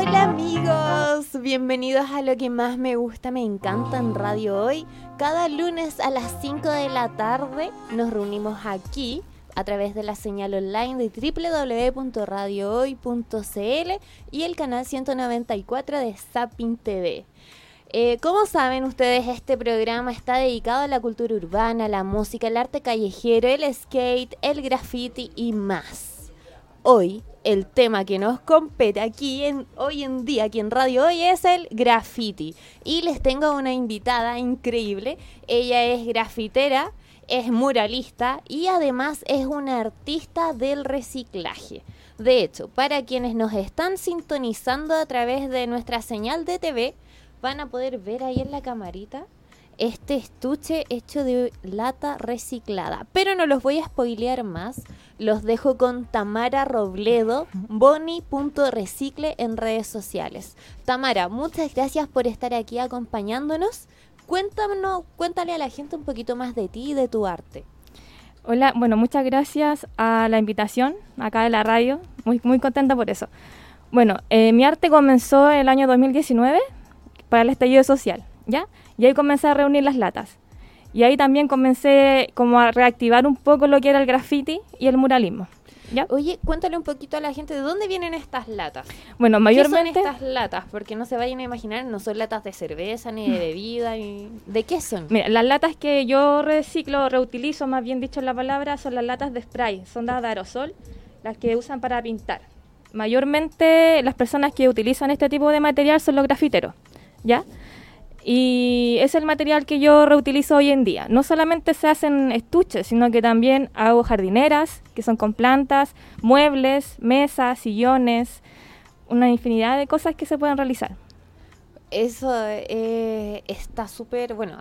Hola amigos, bienvenidos a lo que más me gusta, me encanta en Radio Hoy. Cada lunes a las 5 de la tarde nos reunimos aquí a través de la señal online de www.radiohoy.cl y el canal 194 de Sapin TV. Eh, como saben ustedes, este programa está dedicado a la cultura urbana, la música, el arte callejero, el skate, el graffiti y más. Hoy, el tema que nos compete aquí en, hoy en día, aquí en Radio Hoy, es el graffiti. Y les tengo una invitada increíble. Ella es grafitera, es muralista y además es una artista del reciclaje. De hecho, para quienes nos están sintonizando a través de nuestra señal de TV, van a poder ver ahí en la camarita este estuche hecho de lata reciclada. Pero no los voy a spoilear más. Los dejo con Tamara Robledo, boni.recicle en redes sociales. Tamara, muchas gracias por estar aquí acompañándonos. Cuéntanos, cuéntale a la gente un poquito más de ti y de tu arte. Hola, bueno, muchas gracias a la invitación acá de la radio. Muy, muy contenta por eso. Bueno, eh, mi arte comenzó el año 2019 para el estallido social, ¿ya? Y ahí comencé a reunir las latas. Y ahí también comencé como a reactivar un poco lo que era el graffiti y el muralismo. ¿Ya? Oye, cuéntale un poquito a la gente de dónde vienen estas latas. Bueno, mayormente. ¿Qué son estas latas? Porque no se vayan a imaginar, no son latas de cerveza ni de bebida. ¿De qué son? Mira, las latas que yo reciclo, reutilizo, más bien dicho la palabra, son las latas de spray, son las de aerosol, las que usan para pintar. Mayormente las personas que utilizan este tipo de material son los grafiteros. ¿ya? Y es el material que yo reutilizo hoy en día. No solamente se hacen estuches, sino que también hago jardineras, que son con plantas, muebles, mesas, sillones, una infinidad de cosas que se pueden realizar. Eso eh, está súper, bueno,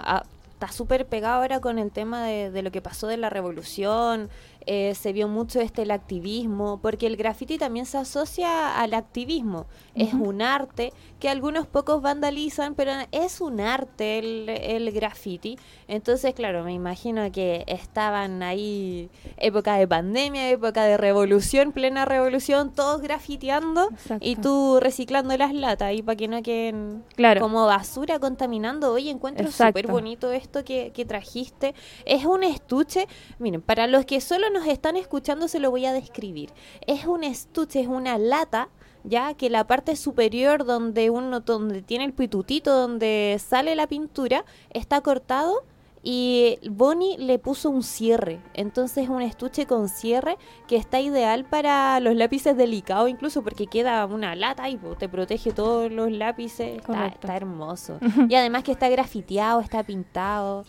está súper pegado ahora con el tema de, lo que pasó de la revolución, eh, se vio mucho este el activismo, porque el graffiti también se asocia al activismo. Es un arte que algunos pocos vandalizan, pero es un arte el, el graffiti. Entonces, claro, me imagino que estaban ahí época de pandemia, época de revolución, plena revolución, todos grafiteando y tú reciclando las latas y para que no queden claro. como basura contaminando. Oye, encuentro súper bonito esto que, que trajiste. Es un estuche, miren, para los que solo nos están escuchando se lo voy a describir. Es un estuche, es una lata ya que la parte superior donde uno donde tiene el pitutito donde sale la pintura está cortado y Bonnie le puso un cierre. Entonces un estuche con cierre que está ideal para los lápices delicados incluso porque queda una lata y te protege todos los lápices. Está, hermoso. y además que está grafiteado, está pintado.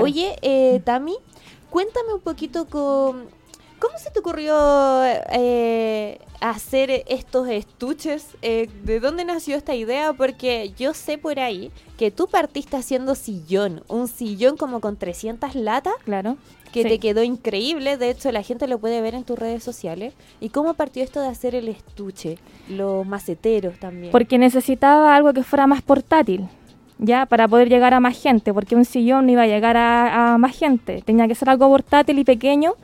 Oye, eh, Tami, cuéntame un poquito con ¿Cómo se te ocurrió eh, hacer estos estuches? Eh, ¿De dónde nació esta idea? Porque yo sé por ahí que tú partiste haciendo sillón, un sillón como con 300 latas. Claro. Que te quedó increíble, de hecho la gente lo puede ver en tus redes sociales. ¿Y cómo partió esto de hacer el estuche? Los maceteros también. Porque necesitaba algo que fuera más portátil ya para poder llegar a más gente, porque un sillón no iba a llegar a, a, más gente, tenía que ser algo portátil y pequeño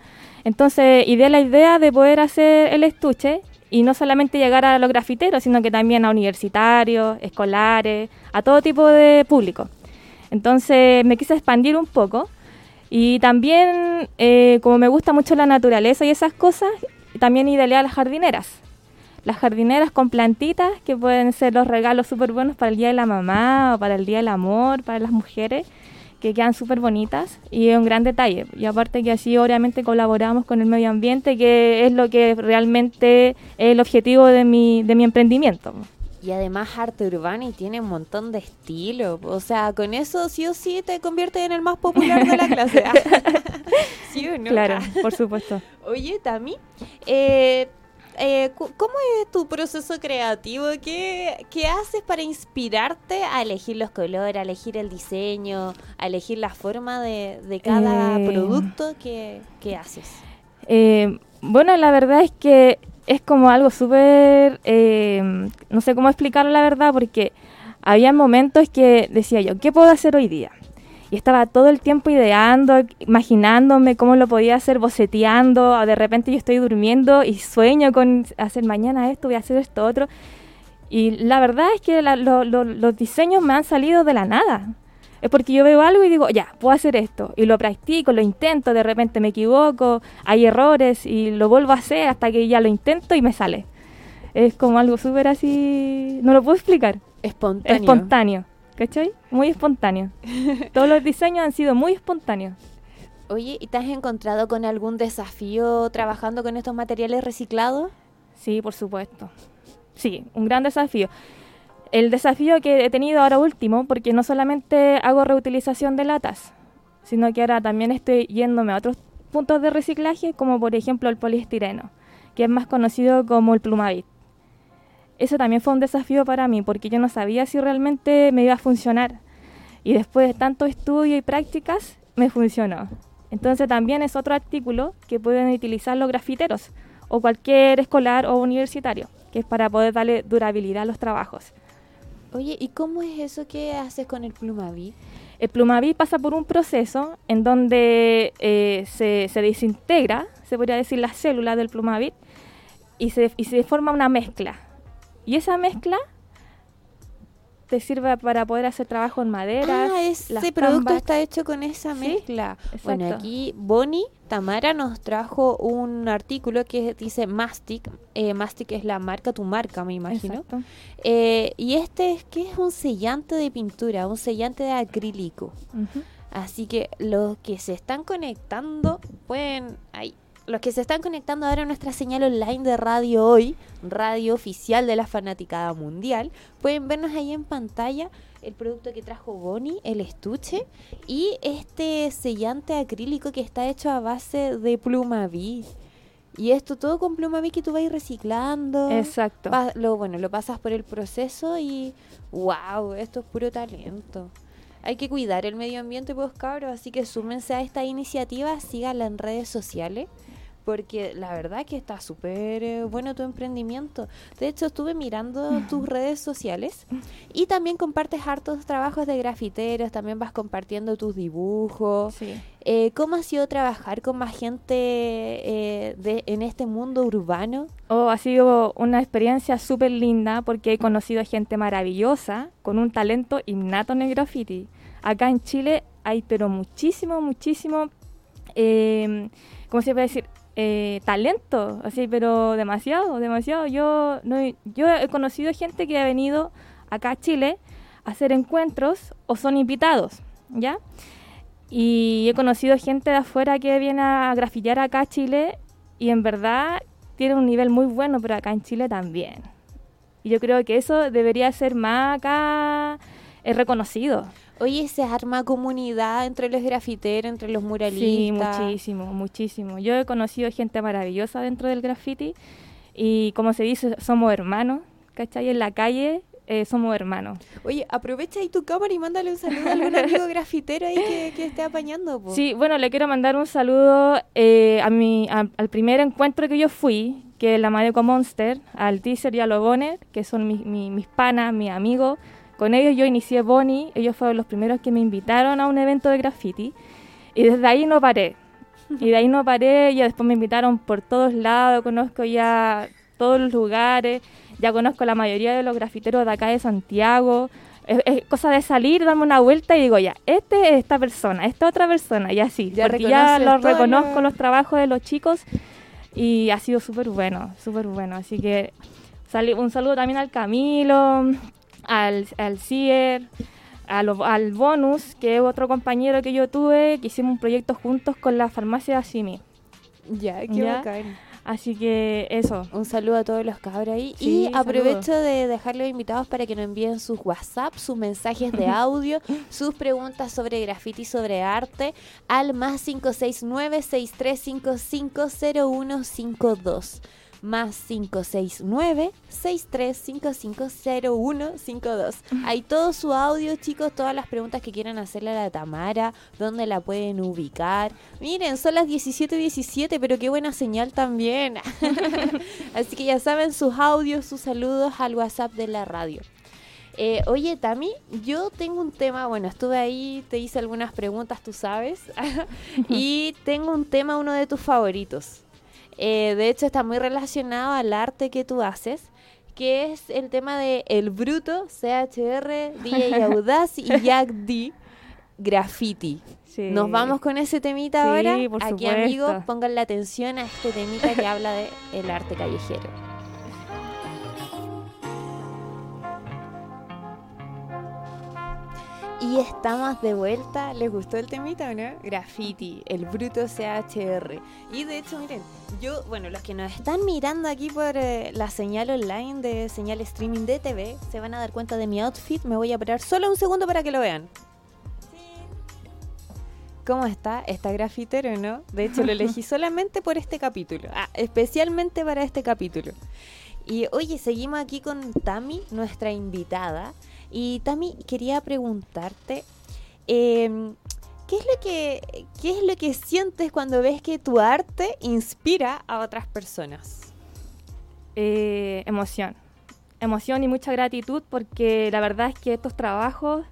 entonces, ideé la idea de poder hacer el estuche y no solamente llegar a los grafiteros, sino que también a universitarios, escolares, a todo tipo de público. Entonces, me quise expandir un poco y también, eh, como me gusta mucho la naturaleza y esas cosas, también ideé a las jardineras. Las jardineras con plantitas que pueden ser los regalos súper buenos para el Día de la Mamá o para el Día del Amor, para las mujeres que quedan súper bonitas y es un gran detalle. Y aparte que así obviamente colaboramos con el medio ambiente, que es lo que realmente es el objetivo de mi, de mi emprendimiento. Y además arte urbano y tiene un montón de estilo. O sea, con eso sí o sí te convierte en el más popular de la clase. ¿Sí o no? Claro, por supuesto. Oye, Tami, eh, eh, ¿cómo es tu proceso creativo? ¿Qué, ¿Qué, haces para inspirarte a elegir los colores, a elegir el diseño, a elegir la forma de, de cada eh, producto que, que haces? Eh, bueno, la verdad es que es como algo súper, eh, no sé cómo explicarlo la verdad, porque había momentos que decía yo, ¿qué puedo hacer hoy día? Y estaba todo el tiempo ideando, imaginándome cómo lo podía hacer, boceteando, de repente yo estoy durmiendo y sueño con hacer mañana esto, voy a hacer esto otro. Y la verdad es que la- lo- lo- los diseños me han salido de la nada. Es porque yo veo algo y digo, ya, puedo hacer esto. Y lo practico, lo intento, de repente me equivoco, hay errores y lo vuelvo a hacer hasta que ya lo intento y me sale. Es como algo súper así, no lo puedo explicar. Espontáneo. Espontáneo, ¿cachai? Muy espontáneo. Todos los diseños han sido muy espontáneos. Oye, ¿y te has encontrado con algún desafío trabajando con estos materiales reciclados? Sí, por supuesto. Sí, un gran desafío. El desafío que he tenido ahora último, porque no solamente hago reutilización de latas, sino que ahora también estoy yéndome a otros puntos de reciclaje, como por ejemplo el poliestireno, que es más conocido como el plumavit. Eso también fue un desafío para mí, porque yo no sabía si realmente me iba a funcionar. Y después de tanto estudio y prácticas, me funcionó. Entonces también es otro artículo que pueden utilizar los grafiteros o cualquier escolar o universitario, que es para poder darle durabilidad a los trabajos. Oye, ¿y cómo es eso que haces con el plumavit? El plumavit pasa por un proceso en donde eh, se, se desintegra, se podría decir, la célula del plumavit y se, y se forma una mezcla. Y esa mezcla te sirve para poder hacer trabajo en madera. Ah, ese producto está hecho con esa Sí, mezcla. Bueno, aquí Bonnie Tamara nos trajo un artículo que dice Mastic. Eh, Mastic es la marca, tu marca, me imagino. Eh, y este es que es un sellante de pintura, un sellante de acrílico. Ujú. Así que los que se están conectando pueden. Ahí. Los que se están conectando ahora a nuestra señal online de radio hoy, radio oficial de la Fanaticada Mundial, pueden vernos ahí en pantalla el producto que trajo Bonnie, el estuche, y este sellante acrílico que está hecho a base de Plumavit. Y esto todo con Plumavit que tú vas reciclando. Exacto. Lo, bueno, lo pasas por el proceso y wow, esto es puro talento. Hay que cuidar el medio ambiente, pues cabros, así que súmense a esta iniciativa, síganla en redes sociales, porque la verdad que está súper eh, bueno tu emprendimiento. De hecho, estuve mirando tus redes sociales y también compartes hartos trabajos de grafiteros, también vas compartiendo tus dibujos. Sí. Eh, ¿Cómo ha sido trabajar con más gente eh, de, en este mundo urbano? Oh, ha sido una experiencia súper linda porque he conocido gente maravillosa con un talento innato en el graffiti. Acá en Chile hay pero muchísimo, muchísimo, ¿cómo se puede decir? Eh, talento, así, pero demasiado, demasiado. Yo, no, yo he conocido gente que ha venido acá a Chile a hacer encuentros o son invitados, ¿ya? Y he conocido gente de afuera que viene a grafitear acá a Chile y en verdad tiene un nivel muy bueno, pero acá en Chile también. Y yo creo que eso debería ser más acá eh, reconocido. Oye, se arma comunidad entre los grafiteros, entre los Sí, muralistas. muchísimo, muchísimo. Yo he conocido gente maravillosa dentro del graffiti y como se dice, somos hermanos, ¿cachai? En la calle eh, somos hermanos. Oye, aprovecha ahí tu cámara y mándale un saludo a algún amigo grafitero ahí que, que esté apañando. po. Sí, bueno, le quiero mandar un saludo eh, a mi, a- al primer encuentro que yo fui, que es la Madeco Monster, al Teaser y a los Bonner, que son mis, mi- mis panas, mis amigos. Con ellos yo inicié Bonnie, ellos fueron los primeros que me invitaron a un evento de graffiti. Y desde ahí no paré. Y de ahí no paré, ya después me invitaron por todos lados, conozco ya todos los lugares, ya conozco la mayoría de los grafiteros de acá de Santiago. Es, es cosa de salir, darme una vuelta y digo, ya, este es esta persona, esta otra persona, y así. Ya porque ya los reconozco lo- los trabajos de los chicos y ha sido súper bueno, súper bueno. Así que un saludo también al Camilo, al, al Cier, a lo- al Bonus, que es otro compañero que yo tuve, que hicimos un proyecto juntos con la farmacia Asimi. Ya, qué Ya. bacán. Así que eso. Un saludo a todos los cabros ahí. Sí, y aprovecho de dejarlos invitados para que nos envíen sus WhatsApp, sus mensajes de audio, sus preguntas sobre graffiti, sobre arte, al más 569-6355-0152. Más 569-6355-0152. Hay todo su audio, chicos, todas las preguntas que quieran hacerle a la Tamara, dónde la pueden ubicar. Miren, son las 17:17, pero qué buena señal también. Así que ya saben sus audios, sus saludos al WhatsApp de la radio. Eh, oye, Tami, yo tengo un tema, bueno, estuve ahí, te hice algunas preguntas, tú sabes, y tengo un tema, uno de tus favoritos. Eh, de hecho, está muy relacionado al arte que tú haces, que es el tema de El Bruto, CHR, DJ Audaz y Jack D. Graffiti. Sí. Nos vamos con ese temita Sí, ahora. por Aquí, supuesto. amigos, pongan la atención a este temita que habla de el arte callejero. Y estamos de vuelta. ¿Les gustó el temita o no? Graffiti, el bruto CHR. Y de hecho, miren, yo, bueno, los que nos están mirando aquí por eh, la señal online de señal streaming de TV, se van a dar cuenta de mi outfit. Me voy a parar solo un segundo para que lo vean. ¿Cómo está? Está grafitero, ¿no? De hecho, lo elegí solamente por este capítulo. Ah, especialmente para este capítulo. Y oye, seguimos aquí con Tami, nuestra invitada. Y Tami, quería preguntarte, em, ¿qué, es lo que, ¿qué es lo que sientes cuando ves que tu arte inspira a otras personas? Eh, emoción. Emoción y mucha gratitud porque la verdad es que estos trabajos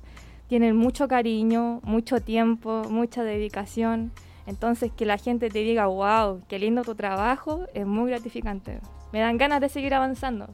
tienen mucho cariño, mucho tiempo, mucha dedicación. Entonces que la gente te diga, wow, qué lindo tu trabajo, es muy gratificante. Me dan ganas de seguir avanzando.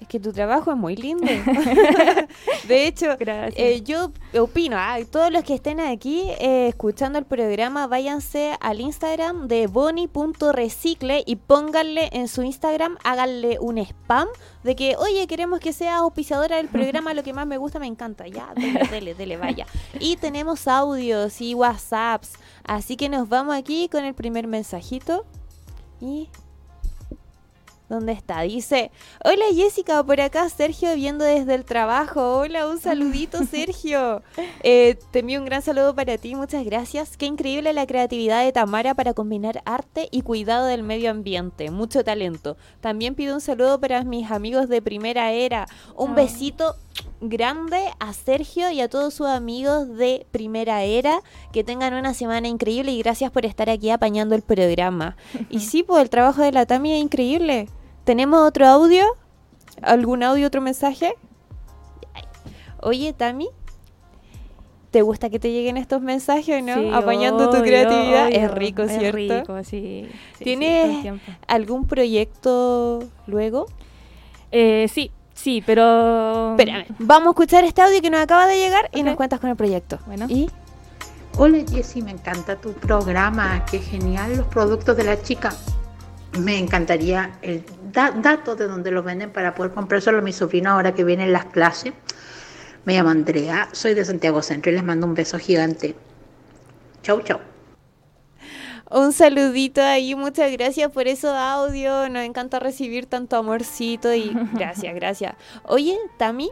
Es que tu trabajo es muy lindo. de hecho, eh, yo opino, ah, todos los que estén aquí eh, escuchando el programa, váyanse al Instagram de boni.recicle y pónganle en su Instagram, háganle un spam de que, oye, queremos que sea auspiciadora del programa, lo que más me gusta, me encanta. Ya, dele, dele, dele, vaya. Y tenemos audios y WhatsApps, así que nos vamos aquí con el primer mensajito. Y ¿Dónde está? Dice, hola Jessica, por acá Sergio viendo desde el trabajo. Hola, un saludito Sergio. Eh, te envío un gran saludo para ti, muchas gracias. Qué increíble la creatividad de Tamara para combinar arte y cuidado del medio ambiente. Mucho talento. También pido un saludo para mis amigos de Primera Era. Un Ah. besito grande a Sergio y a todos sus amigos de Primera Era. Que tengan una semana increíble y gracias por estar aquí apañando el programa. Y sí, pues el trabajo de la Tami es increíble. ¿Tenemos otro audio? ¿Algún audio, otro mensaje? Oye, Tami, ¿te gusta que te lleguen estos mensajes no? Sí, Apañando tu obvio, creatividad. es rico, es ¿cierto? rico, sí. ¿Tienes-. ¿Algún proyecto luego? Eh, sí, sí, pero... Espérame, vamos a escuchar este audio que nos acaba de llegar y nos cuentas con el proyecto. Bueno. Y Hola Jessy, me encanta tu programa, qué genial los productos de la chica. Me encantaría el da- dato de donde los venden para poder comprárselo a mi sobrino ahora que vienen las clases. Me llamo Andrea, soy de Santiago Centro y les mando un beso gigante. Chau, chau. un saludito ahí, muchas gracias por esos audios. Nos encanta recibir tanto amorcito y gracias, gracias. Oye, Tami,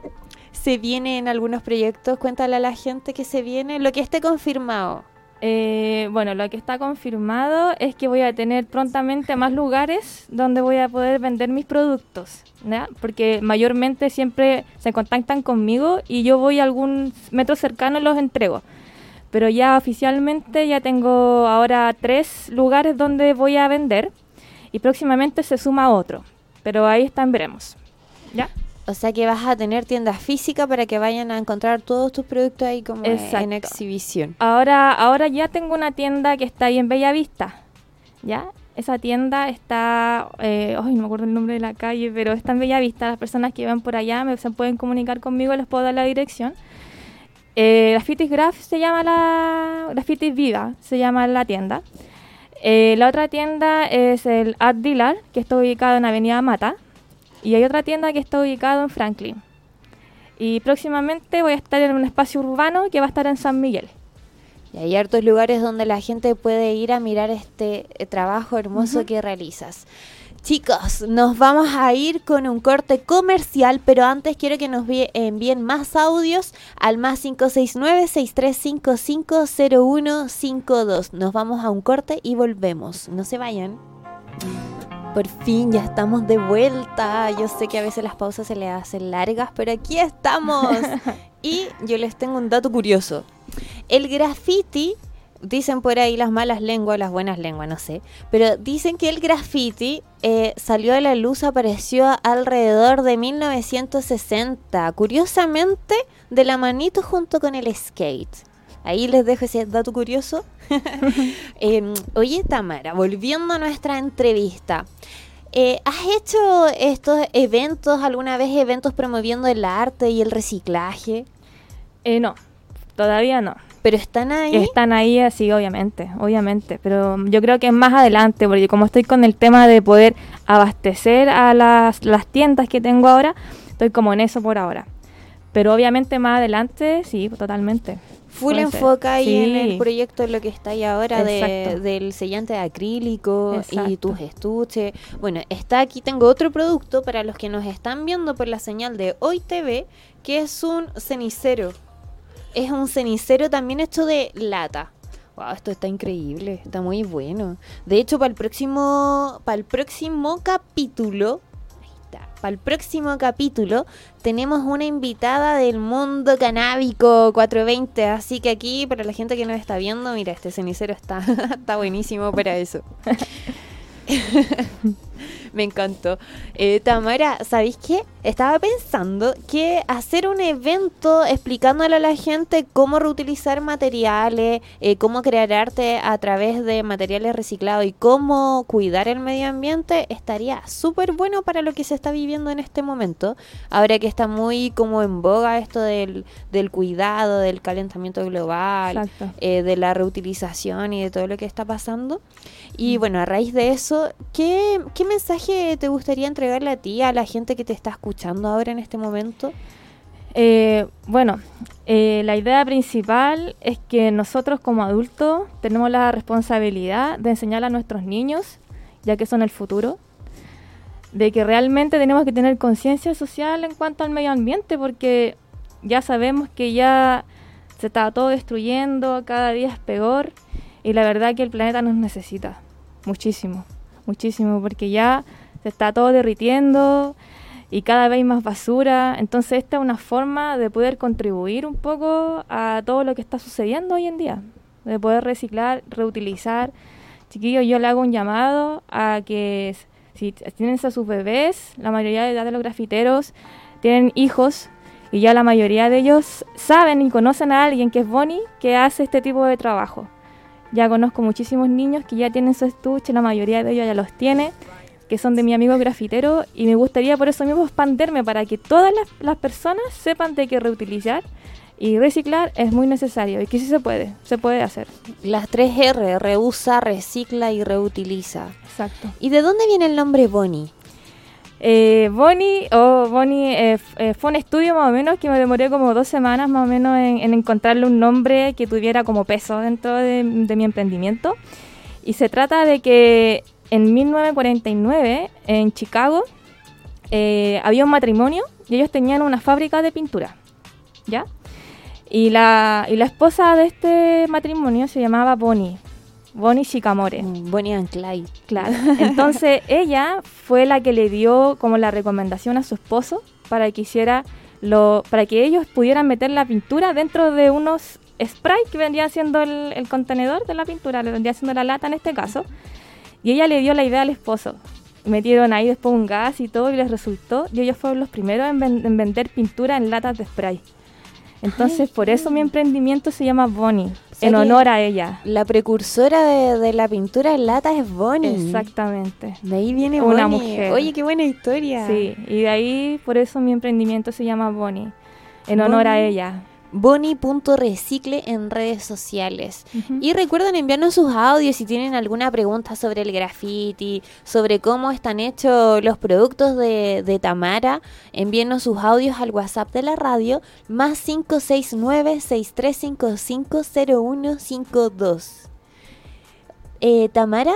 ¿se vienen algunos proyectos? Cuéntale a la gente que se viene, lo que esté confirmado. Eh, bueno, lo que está confirmado es que voy a tener prontamente más lugares donde voy a poder vender mis productos, ¿ya? porque mayormente siempre se contactan conmigo y yo voy a algún metro cercano y los entrego. Pero ya oficialmente ya tengo ahora tres lugares donde voy a vender y próximamente se suma otro, pero ahí están, veremos. ¿Ya? O sea que vas a tener tiendas físicas para que vayan a encontrar todos tus productos ahí como en exhibición. Ahora, ahora ya tengo una tienda que está ahí en Bellavista. ¿Ya? Esa tienda está, eh, ay, no me acuerdo el nombre de la calle, pero está en Bellavista. Las personas que van por allá me, se pueden comunicar conmigo, les puedo dar la dirección. Eh, Graffitis Graph se llama la, Graffitis Vida se llama la tienda. Eh, la otra tienda es el Art Dealer, que está ubicado en Avenida Mata. Y hay otra tienda que está ubicado en Franklin. Y próximamente voy a estar en un espacio urbano que va a estar en San Miguel. Y hay hartos lugares donde la gente puede ir a mirar este eh, trabajo hermoso que realizas. Chicos, nos vamos a ir con un corte comercial, pero antes quiero que nos envíen más audios al más 569-6355-0152. Nos vamos a un corte y volvemos. No se vayan. Por fin ya estamos de vuelta. Yo sé que a veces las pausas se le hacen largas, pero aquí estamos. y yo les tengo un dato curioso. El graffiti, dicen por ahí las malas lenguas, las buenas lenguas, no sé, pero dicen que el graffiti eh, salió a la luz, apareció alrededor de 1960, curiosamente de la manito junto con el skate. Ahí les dejo ese dato curioso. Em, oye, Tamara, volviendo a nuestra entrevista. Eh, ¿Has hecho estos eventos, alguna vez eventos promoviendo el arte y el reciclaje? Eh, no, todavía no. Pero están ahí. Están ahí, así, obviamente, obviamente. Pero yo creo que es más adelante, porque como estoy con el tema de poder abastecer a las, las tiendas que tengo ahora, estoy como en eso por ahora. Pero obviamente más adelante, sí, totalmente. Full enfoca ahí en el proyecto de lo que está ahí ahora de, del sellante de acrílico y tus estuches. Bueno, está aquí, tengo otro producto para los que nos están viendo por la señal de Hoy TV, que es un cenicero. Es un cenicero también hecho de lata. Wow, esto está increíble, está muy bueno. De hecho, para el próximo, para el próximo capítulo, para el próximo capítulo tenemos una invitada del mundo canábico 420, así que aquí para la gente que nos está viendo, mira, este cenicero está, está buenísimo para eso. Me encantó. Eh, Tamara, ¿sabéis qué? Estaba pensando que hacer un evento explicándole a la gente cómo reutilizar materiales, eh, cómo crear arte a través de materiales reciclados y cómo cuidar el medio ambiente estaría súper bueno para lo que se está viviendo en este momento. Ahora que está muy como en boga esto del, del cuidado, del calentamiento global, eh, de la reutilización y de todo lo que está pasando. Y bueno, a raíz de eso, ¿qué, ¿qué mensaje te gustaría entregarle a ti, a la gente que te está escuchando ahora en este momento? Eh, bueno, eh, la idea principal es que nosotros como adultos tenemos la responsabilidad de enseñar a nuestros niños, ya que son el futuro, de que realmente tenemos que tener conciencia social en cuanto al medio ambiente, porque ya sabemos que ya se está todo destruyendo, cada día es peor, y la verdad que el planeta nos necesita muchísimo, muchísimo, porque ya se está todo derritiendo y cada vez hay más basura. Entonces esta es una forma de poder contribuir un poco a todo lo que está sucediendo hoy en día, de poder reciclar, reutilizar. Chiquillos, yo le hago un llamado a que si tienen a sus bebés, la mayoría de edad de los grafiteros tienen hijos y ya la mayoría de ellos saben y conocen a alguien que es Bonnie que hace este tipo de trabajo. Ya conozco muchísimos niños que ya tienen su estuche, la mayoría de ellos ya los tiene, que son de mi amigo grafitero, y me gustaría por eso mismo expanderme para que todas las, las personas sepan de que reutilizar y reciclar es muy necesario y que sí se puede, se puede hacer. Las 3 R, reusa, recicla y reutiliza. Exacto. ¿Y de dónde viene el nombre Bonnie? Eh, Bonnie, o Bonnie eh, eh, fue un estudio más o menos que me demoré como dos semanas más o menos en, en encontrarle un nombre que tuviera como peso dentro de, de mi emprendimiento. Y se trata de que en 1949 en Chicago eh, había un matrimonio y ellos tenían una fábrica de pintura, ¿ya? Y la, y la esposa de este matrimonio se llamaba Bonnie, Bonnie Chicamore. Mm, Bonnie and Clyde. Claro. Entonces ella fue la que le dio como la recomendación a su esposo para que hiciera lo, para que ellos pudieran meter la pintura dentro de unos spray que vendrían siendo el, el contenedor de la pintura, le vendría siendo la lata en este caso. Y ella le dio la idea al esposo. Metieron ahí después un gas y todo y les resultó. Y ellos fueron los primeros en, ven- en vender pintura en latas de spray. Entonces, por eso mi emprendimiento se llama Bonnie, en honor a ella. La precursora de, de la pintura en lata es Bonnie. Exactamente. De ahí viene Una Bonnie. mujer. Oye, qué buena historia. Sí, y de ahí por eso mi emprendimiento se llama Bonnie, en honor a ella. Bonnie.recicle en redes sociales. Y recuerden enviarnos sus audios si tienen alguna pregunta sobre el graffiti, sobre cómo están hechos los productos de, de Tamara. Envíenos sus audios al WhatsApp de la radio más 569-6355-0152. Eh, Tamara,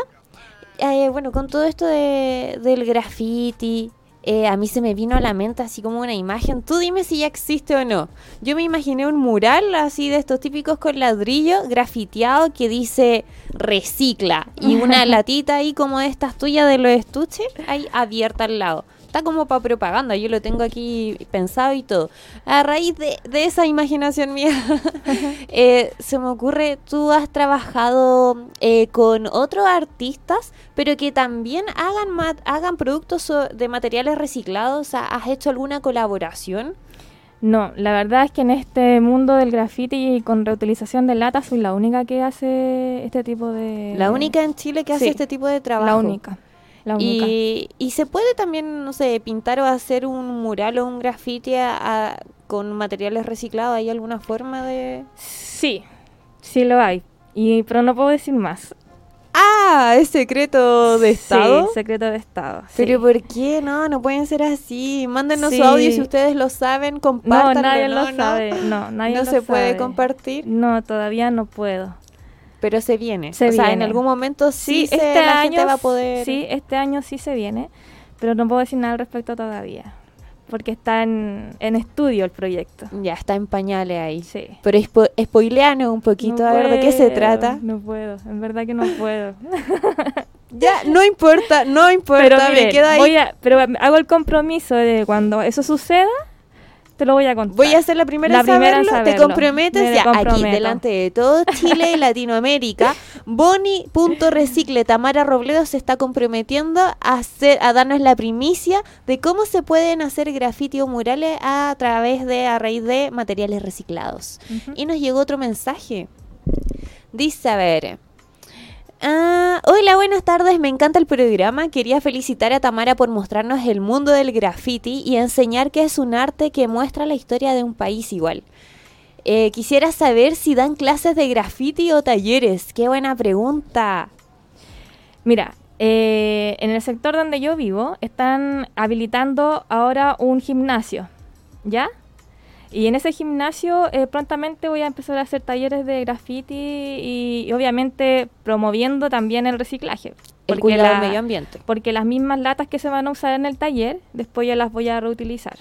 eh, bueno, con todo esto de, del graffiti, eh, a mí se me vino a la mente así como una imagen. Tú dime si ya existe o no. Yo me imaginé un mural así de estos típicos con ladrillo grafiteado que dice recicla y una latita ahí como de estas tuyas de los estuches ahí abierta al lado. Está como para propaganda, yo lo tengo aquí pensado y todo. A raíz de, de esa imaginación mía, eh, se me ocurre, tú has trabajado eh, con otros artistas, pero que también hagan, ma- hagan productos so- de materiales reciclados. ¿Has hecho alguna colaboración? No, la verdad es que en este mundo del graffiti y con reutilización de latas soy la única que hace este tipo de... La única en Chile que hace Sí, este tipo de trabajo. La única. La única. Y, y se puede también, no sé, pintar o hacer un mural o un graffiti a- a- con materiales reciclados. ¿Hay alguna forma de...? Sí, sí lo hay. Y, pero no puedo decir más. Ah, es secreto de Estado. Sí, secreto de Estado. sí. Pero ¿por qué? No, no pueden ser así. Mándenos Sí. su audio si ustedes lo saben, No, compártanlo. nadie no, lo no. sabe. No, nadie No lo se puede compartir, No, todavía no puedo. Pero se viene. Se o sea, en algún momento sí, se- este la año gente va a poder... Sí, este año sí se viene, pero no puedo decir nada al respecto todavía, porque está en, en estudio el proyecto. Ya está en pañales ahí. Sí. Pero spo spoileanos un poquito, No a ver de qué se trata. No puedo, en verdad que no puedo. Ya, no importa, no importa, pero me quedo ahí. voy a, pero hago el compromiso de cuando eso suceda, te lo voy a contar. Voy a ser la primera, La en, primera en saberlo. ¿Te comprometes? Me ya, aquí, delante de todo Chile y Latinoamérica, Boni.recicle Tamara Robledo se está comprometiendo a, hacer, a darnos la primicia de cómo se pueden hacer graffiti o murales a través de, a raíz de materiales reciclados. Y nos llegó otro mensaje. Dice, a ver... Ah, hola, buenas tardes, me encanta el programa. Quería felicitar a Tamara por mostrarnos el mundo del graffiti y enseñar que es un arte que muestra la historia de un país igual. Eh, quisiera saber si dan clases de graffiti o talleres. Qué buena pregunta. Mira, eh, en el sector donde yo vivo están habilitando ahora un gimnasio, ¿ya? Y en ese gimnasio eh, prontamente voy a empezar a hacer talleres de graffiti y, y obviamente promoviendo también el reciclaje. El cuidado la- del medio ambiente. Porque las mismas latas que se van a usar en el taller, después yo las voy a reutilizar.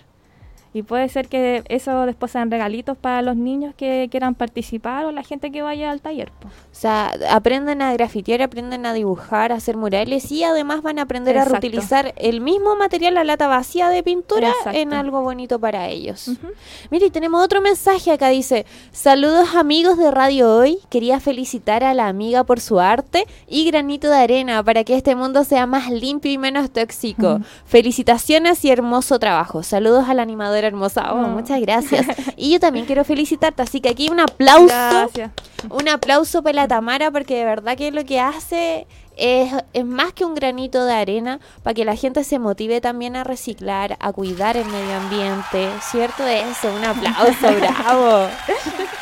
Y puede ser que eso después sean regalitos para los niños que quieran participar o la gente que vaya al taller. po. O sea, aprenden a grafitear, aprenden a dibujar, a hacer murales y además van a aprender a reutilizar el mismo material, la lata vacía de pintura, Exacto. en algo bonito para ellos. Ujú. Mire, y tenemos otro mensaje acá, dice, saludos amigos de Radio Hoy, quería felicitar a la amiga por su arte y granito de arena para que este mundo sea más limpio y menos tóxico. Felicitaciones y hermoso trabajo. Saludos a la hermosa. Oh, muchas gracias. y yo también quiero felicitarte, así que aquí un aplauso. Gracias. Un aplauso para la Tamara porque de verdad que lo que hace es, es más que un granito de arena para que la gente se motive también a reciclar, a cuidar el medio ambiente, ¿cierto? Eso, un aplauso, bravo.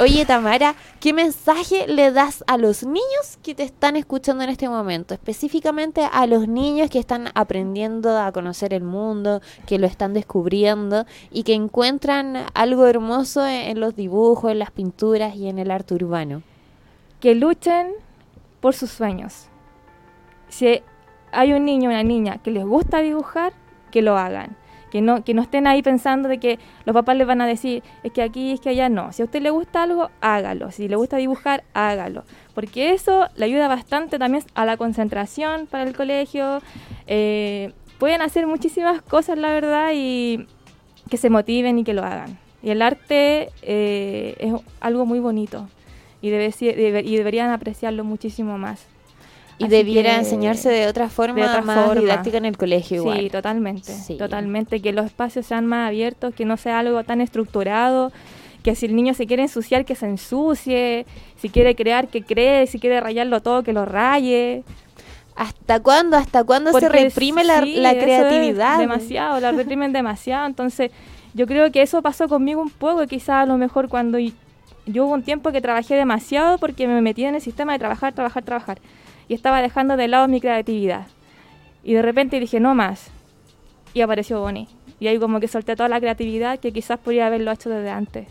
Oye Tamara, ¿qué mensaje le das a los niños que te están escuchando en este momento? Específicamente a los niños que están aprendiendo a conocer el mundo, que lo están descubriendo y que encuentran algo hermoso en, en los dibujos, en las pinturas y en el arte urbano. que luchen por sus sueños. Si hay un niño o una niña que les gusta dibujar, que lo hagan. Que no, que no estén ahí pensando de que los papás les van a decir, es que aquí, es que allá no. Si a usted le gusta algo, hágalo. Si le gusta dibujar, hágalo. Porque eso le ayuda bastante también a la concentración para el colegio. Eh, pueden hacer muchísimas cosas, la verdad, y que se motiven y que lo hagan. Y el arte eh, es algo muy bonito y, debe, y deberían apreciarlo muchísimo más. Y Así debiera enseñarse de otra forma otra más forma. didáctica en el colegio igual. Sí, totalmente. Sí. Totalmente. Que los espacios sean más abiertos, que no sea algo tan estructurado. Que si el niño se quiere ensuciar, que se ensucie. Si quiere crear, que cree. Si quiere rayarlo todo, que lo raye. ¿Hasta cuándo? ¿Hasta cuándo se reprime la, sí, la creatividad? demasiado, la reprimen demasiado. Entonces, yo creo que eso pasó conmigo un poco. Quizás a lo mejor cuando yo hubo un tiempo que trabajé demasiado porque me metí en el sistema de trabajar, trabajar, trabajar. Y estaba dejando de lado mi creatividad. Y de repente dije, no más. Y apareció Bonnie. Y ahí como que solté toda la creatividad que quizás podría haberlo hecho desde antes.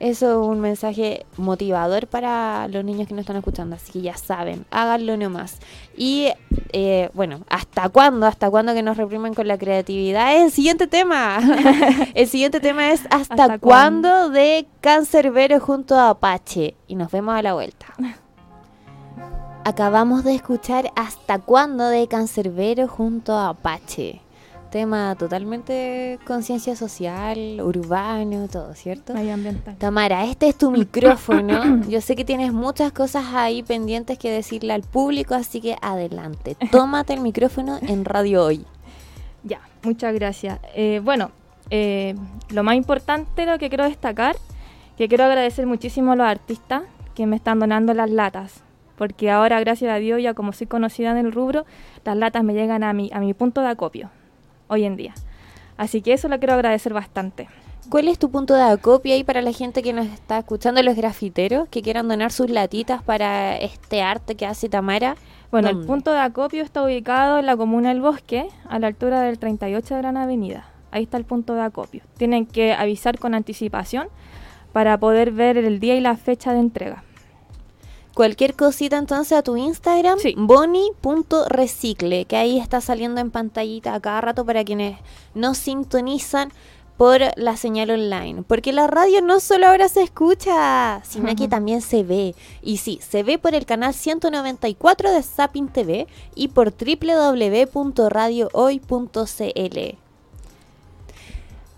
Eso es un mensaje motivador para los niños que nos están escuchando, así que ya saben, háganlo nomás. Y eh, bueno, ¿hasta cuándo? ¿Hasta cuándo que nos reprimen con la creatividad? Es el siguiente tema. el siguiente tema es ¿Hasta, ¿Hasta cuándo? de Cancerbero junto a Apache. Y nos vemos a la vuelta. Acabamos de escuchar ¿Hasta cuándo? de Cancerbero junto a Apache. Tema totalmente conciencia social, urbano, todo, ¿cierto? Medioambiental. Tamara, este es tu micrófono. Yo sé que tienes muchas cosas ahí pendientes que decirle al público, así que adelante. Tómate el micrófono en Radio Hoy. Ya, muchas gracias. Eh, bueno, eh, lo más importante, lo que quiero destacar, que quiero agradecer muchísimo a los artistas que me están donando las latas, porque ahora, gracias a Dios, ya como soy conocida en el rubro, las latas me llegan a mi, a mi punto de acopio hoy en día. Así que eso lo quiero agradecer bastante. ¿Cuál es tu punto de acopio ahí para la gente que nos está escuchando, los grafiteros, que quieran donar sus latitas para este arte que hace Tamara? Bueno, el punto de acopio está ubicado en la comuna del Bosque, a la altura del 38 de Gran Avenida. Ahí está el punto de acopio. Tienen que avisar con anticipación para poder ver el día y la fecha de entrega. Cualquier cosita entonces a tu Instagram, Sí. boni.recicle, que ahí está saliendo en pantallita a cada rato para quienes no sintonizan por la señal online. Porque la radio no solo ahora se escucha, sino que también se ve. Y sí, se ve por el canal 194 de Zapping TV y por www.radiohoy.cl.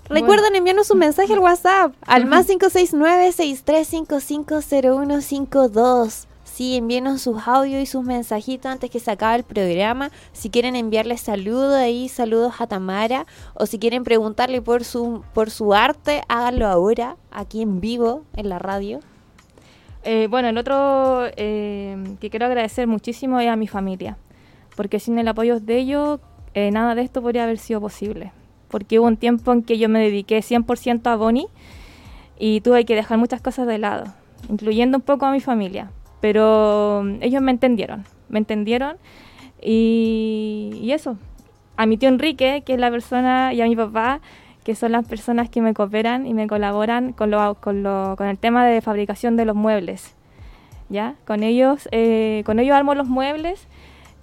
Recuerden enviarnos un mensaje al WhatsApp al más 569-63550152. Sí, envíenos sus audios y sus mensajitos antes que se acabe el programa. Si quieren enviarles saludos ahí, saludos a Tamara. O si quieren preguntarle por su, por su arte, háganlo ahora, aquí en vivo, en la radio. Eh, bueno, el otro eh, que quiero agradecer muchísimo es a mi familia, porque sin el apoyo de ellos, eh, nada de esto podría haber sido posible. Porque hubo un tiempo en que yo me dediqué 100% a Bonnie y tuve que dejar muchas cosas de lado, incluyendo un poco a mi familia. Pero mm, ellos me entendieron, me entendieron y, y eso. A mi tío Enrique, que es la persona, y a mi papá, que son las personas que me cooperan y me colaboran con, lo, con, lo, con el tema de fabricación de los muebles. ¿ya? Con ellos, eh, con ellos armo los muebles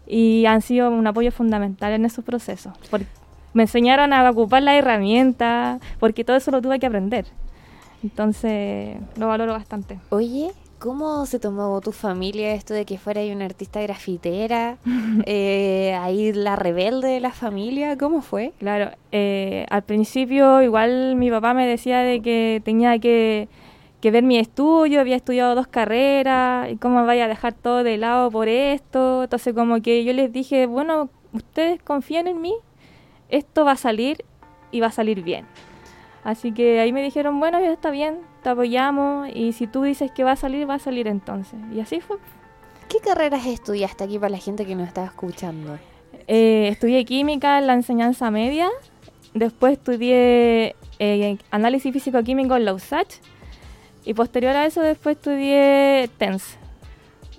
y han sido un apoyo fundamental en esos procesos. Porque me enseñaron a ocupar la herramienta, porque todo eso lo tuve que aprender. Entonces, lo valoro bastante. Oye, ¿cómo se tomó tu familia esto de que fuera una artista grafitera? eh, ahí la rebelde de la familia, ¿cómo fue? Claro, eh, al principio igual mi papá me decía de que tenía que, que ver mi estudio, había estudiado dos carreras, y cómo vaya a dejar todo de lado por esto. Entonces como que yo les dije, bueno, ustedes confían en mí, esto va a salir y va a salir bien. Así que ahí me dijeron, bueno, ya está bien, te apoyamos y si tú dices que va a salir, va a salir entonces. Y así fue. ¿Qué carreras estudiaste aquí para la gente que nos está escuchando? Eh, estudié química en la enseñanza media, después estudié eh, análisis físico-químico en la USACH y posterior a eso después estudié TENS,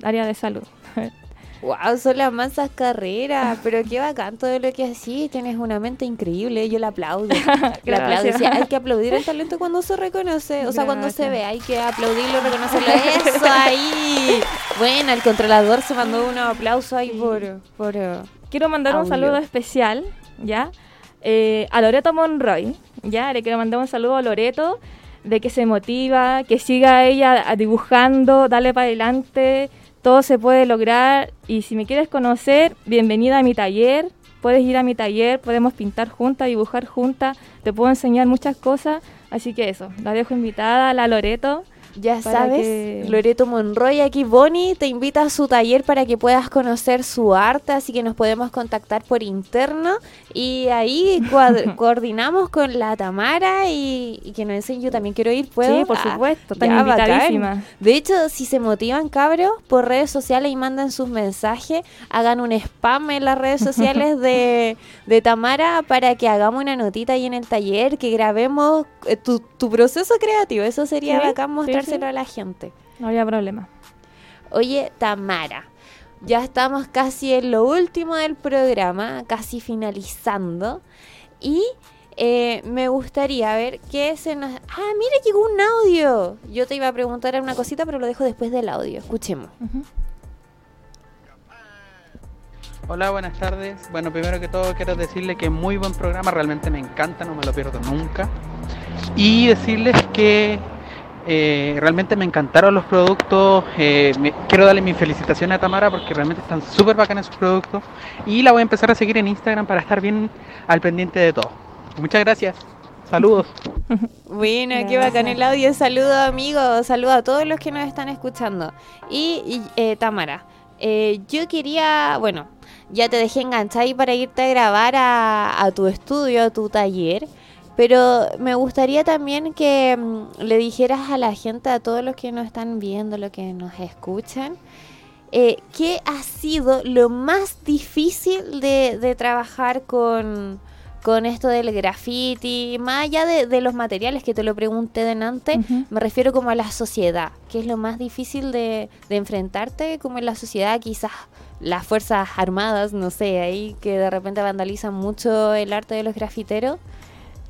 área de salud. Wow, son las mansas carreras, pero qué bacán todo lo que así, tienes una mente increíble, yo la aplaudo. la aplaudo, hay que aplaudir el talento cuando se reconoce, o sea, cuando se ve, hay que aplaudirlo, reconocerlo. Eso ahí. Bueno, el controlador se mandó un aplauso ahí por, por eh, Quiero mandar un saludo especial, ¿ya? Eh, a Loreto Monroy, ¿ya? Le quiero mandar un saludo a Loreto de que se motiva, que siga ella dibujando, dale para adelante, todo se puede lograr. Y si me quieres conocer, bienvenida a mi taller. Puedes ir a mi taller, podemos pintar juntas, dibujar juntas, te puedo enseñar muchas cosas. Así que eso, la dejo invitada la Loreto. Ya sabes, que- Loreto Monroy aquí, Bonnie, te invita a su taller para que puedas conocer su arte, así que nos podemos contactar por interno y ahí coordinamos con la Tamara y, y que nos enseñe. Yo también quiero ir, ¿puedo? Sí, por Ah, supuesto, ya, bacán. invitadísimas. De hecho, si se motivan, cabros, por redes sociales y mandan sus mensajes, hagan un spam en las redes sociales de, de Tamara para que hagamos una notita ahí en el taller, que grabemos eh, tu, tu proceso creativo. Eso sería Sí, bacán sí, mostrárselo sí. a la gente. No había problema. Oye, Tamara, ya estamos casi en lo último del programa, casi finalizando. Y eh, me gustaría ver qué se nos... Ah, mira, llegó un audio. Yo te iba a preguntar una cosita, pero lo dejo después del audio. Escuchemos. Hola, buenas tardes. Bueno, primero que todo quiero decirle que muy buen programa, realmente me encanta, no me lo pierdo nunca. Y decirles que eh, realmente me encantaron los productos. eh, me- quiero darle mi felicitación a Tamara porque realmente están súper bacanas sus productos. Y la voy a empezar a seguir en Instagram para estar bien al pendiente de todo. Muchas gracias. Saludos. Bueno, qué bacán el audio. Saludos, amigos. Saludos a todos los que nos están escuchando. Y, y, eh, Tamara, eh, yo quería, bueno, ya te dejé enganchar ahí para irte a grabar a, a tu estudio, a tu taller. Pero me gustaría también que mm, le dijeras a la gente, a todos los que nos están viendo, los que nos escuchan, eh, ¿qué ha sido lo más difícil de, de trabajar con, con esto del graffiti? Más allá de, de los materiales que te lo pregunté delante, Ujú. me refiero como a la sociedad. ¿Qué es lo más difícil de, de enfrentarte como en la sociedad? Quizás las fuerzas armadas, no sé, ahí que de repente vandalizan mucho el arte de los grafiteros.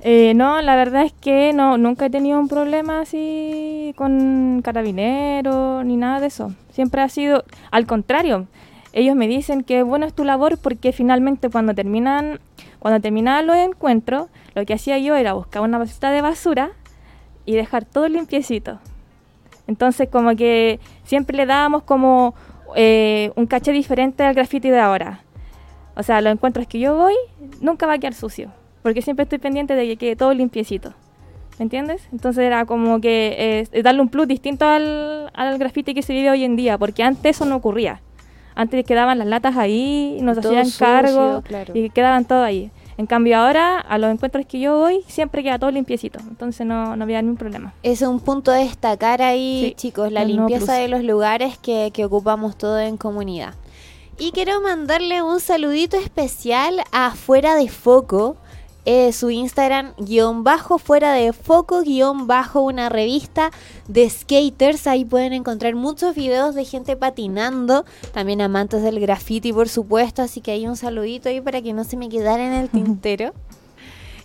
Eh, no, la verdad es que no, nunca he tenido un problema así con carabineros ni nada de eso. Siempre ha sido, al contrario, ellos me dicen que bueno es tu labor porque finalmente cuando terminan, cuando terminaban los encuentros, lo que hacía yo era buscar una bolsita de basura y dejar todo limpiecito. Entonces como que siempre le dábamos como eh, un caché diferente al graffiti de ahora. O sea, los encuentros que yo voy nunca va a quedar sucio, porque siempre estoy pendiente de que quede todo limpiecito. ¿Me entiendes? Entonces era como que eh, darle un plus distinto al, al graffiti que se vive hoy en día, porque antes eso no ocurría. Antes quedaban las latas ahí, nos Todo hacían sucio, cargo claro. y quedaban todo ahí. En cambio ahora, a los encuentros que yo voy, siempre queda todo limpiecito. Entonces no, no había ningún problema. Ese es un punto a destacar ahí, Sí, chicos, la limpieza de los lugares que, que ocupamos todos en comunidad. Y quiero mandarle un saludito especial a Fuera de Foco, eh, su Instagram, guion bajo, fuera de foco, guion bajo, una revista de skaters. Ahí pueden encontrar muchos videos de gente patinando, también amantes del graffiti, por supuesto. Así que hay un saludito ahí para que no se me quedara en el tintero.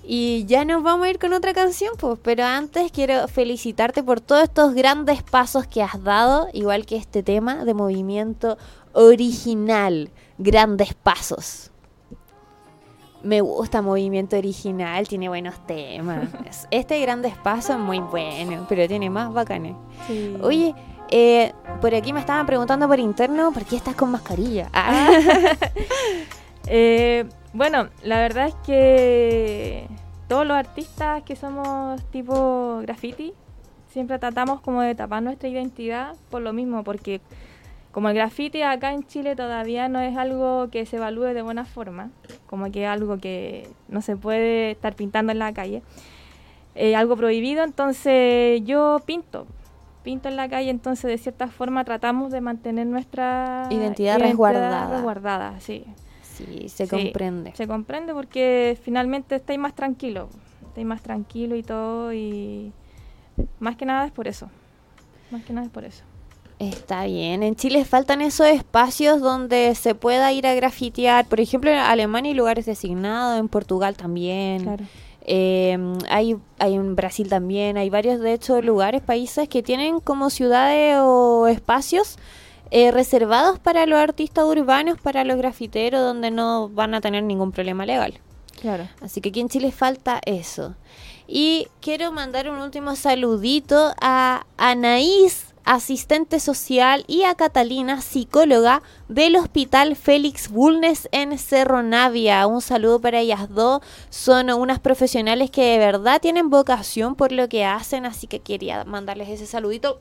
Y ya nos vamos a ir con otra canción, pues, pero antes quiero felicitarte por todos estos grandes pasos que has dado, igual que este tema de movimiento original, grandes pasos. Me gusta movimiento original, tiene buenos temas. Este grandes pasos es muy bueno, pero tiene más bacanes. Oye, eh, por aquí me estaban preguntando por interno, ¿por qué estás con mascarilla? Ah. Eh, bueno, la verdad es que todos los artistas que somos tipo graffiti, siempre tratamos como de tapar nuestra identidad por lo mismo, porque como el graffiti acá en Chile todavía no es algo que se evalúe de buena forma, como que es algo que no se puede estar pintando en la calle, eh, algo prohibido, entonces yo pinto. Pinto en la calle, entonces de cierta forma tratamos de mantener nuestra Identidad resguardada. resguardada, sí. Sí, se Sí, comprende. Se comprende porque finalmente estáis más tranquilo. Estáis más tranquilo y todo y más que nada es por eso. Más que nada es por eso. Está bien. En Chile faltan esos espacios donde se pueda ir a grafitear. Por ejemplo, en Alemania hay lugares designados, en Portugal también. Claro. Eh, hay, hay en Brasil también. Hay varios, de hecho, lugares, países que tienen como ciudades o espacios eh, reservados para los artistas urbanos, para los grafiteros, donde no van a tener ningún problema legal. Claro. Así que aquí en Chile falta eso. Y quiero mandar un último saludito a Anaís, asistente social, y a Catalina, psicóloga del Hospital Félix Bulnes en Cerro Navia. Un saludo para ellas dos. Son unas profesionales que de verdad tienen vocación por lo que hacen, así que quería mandarles ese saludito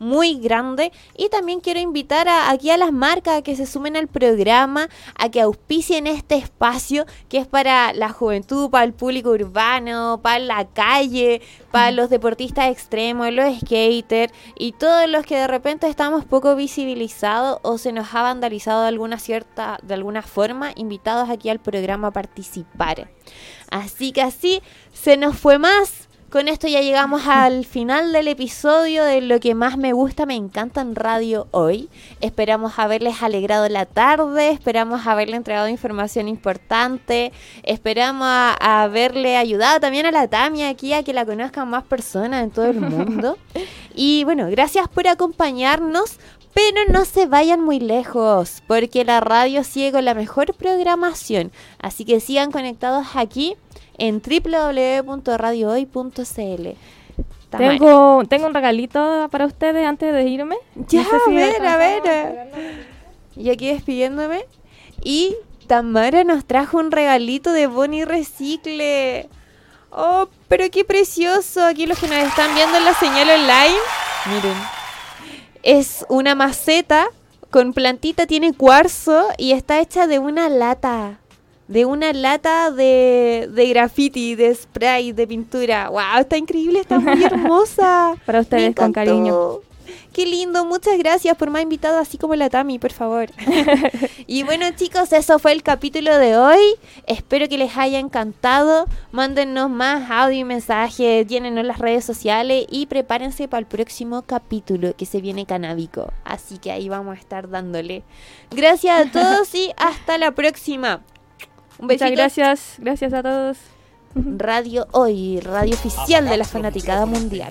muy grande y también quiero invitar a, aquí a las marcas a que se sumen al programa, a que auspicien este espacio que es para la juventud, para el público urbano, para la calle, para los deportistas extremos, los skaters y todos los que de repente estamos poco visibilizados o se nos ha vandalizado de alguna cierta, de alguna forma, invitados aquí al programa a participar. Así que así se nos fue más. Con esto ya llegamos al final del episodio de lo que más me gusta, me encanta en radio hoy. Esperamos haberles alegrado la tarde, esperamos haberle entregado información importante, esperamos a- haberle ayudado también a la Tamia aquí a que la conozcan más personas en todo el mundo. Y bueno, gracias por acompañarnos. Pero no se vayan muy lejos, porque la radio sigue con la mejor programación. Así que sigan conectados aquí en www.radiohoy.cl. Tengo, tengo un regalito para ustedes antes de irme. Ya, No sé si a ver, a ver. Y aquí despidiéndome. Y Tamara nos trajo un regalito de Bonnie Recicle. Oh, pero qué precioso. Aquí los que nos están viendo en la señal online. Miren. Es una maceta con plantita, tiene cuarzo y está hecha de una lata. De una lata de, de graffiti, de spray, de pintura. ¡Wow! Está increíble, está muy hermosa. Para ustedes, con cariño. Qué lindo, muchas gracias por más invitado así como la Tami, por favor. y bueno chicos, eso fue el capítulo de hoy. Espero que les haya encantado. Mándennos más audio y mensajes, llénenos las redes sociales y prepárense para el próximo capítulo que se viene canábico. Así que ahí vamos a estar dándole. Gracias a todos y hasta la próxima. Un besito. Muchas gracias, gracias a todos. Radio Hoy, radio oficial de la fanaticada mundial.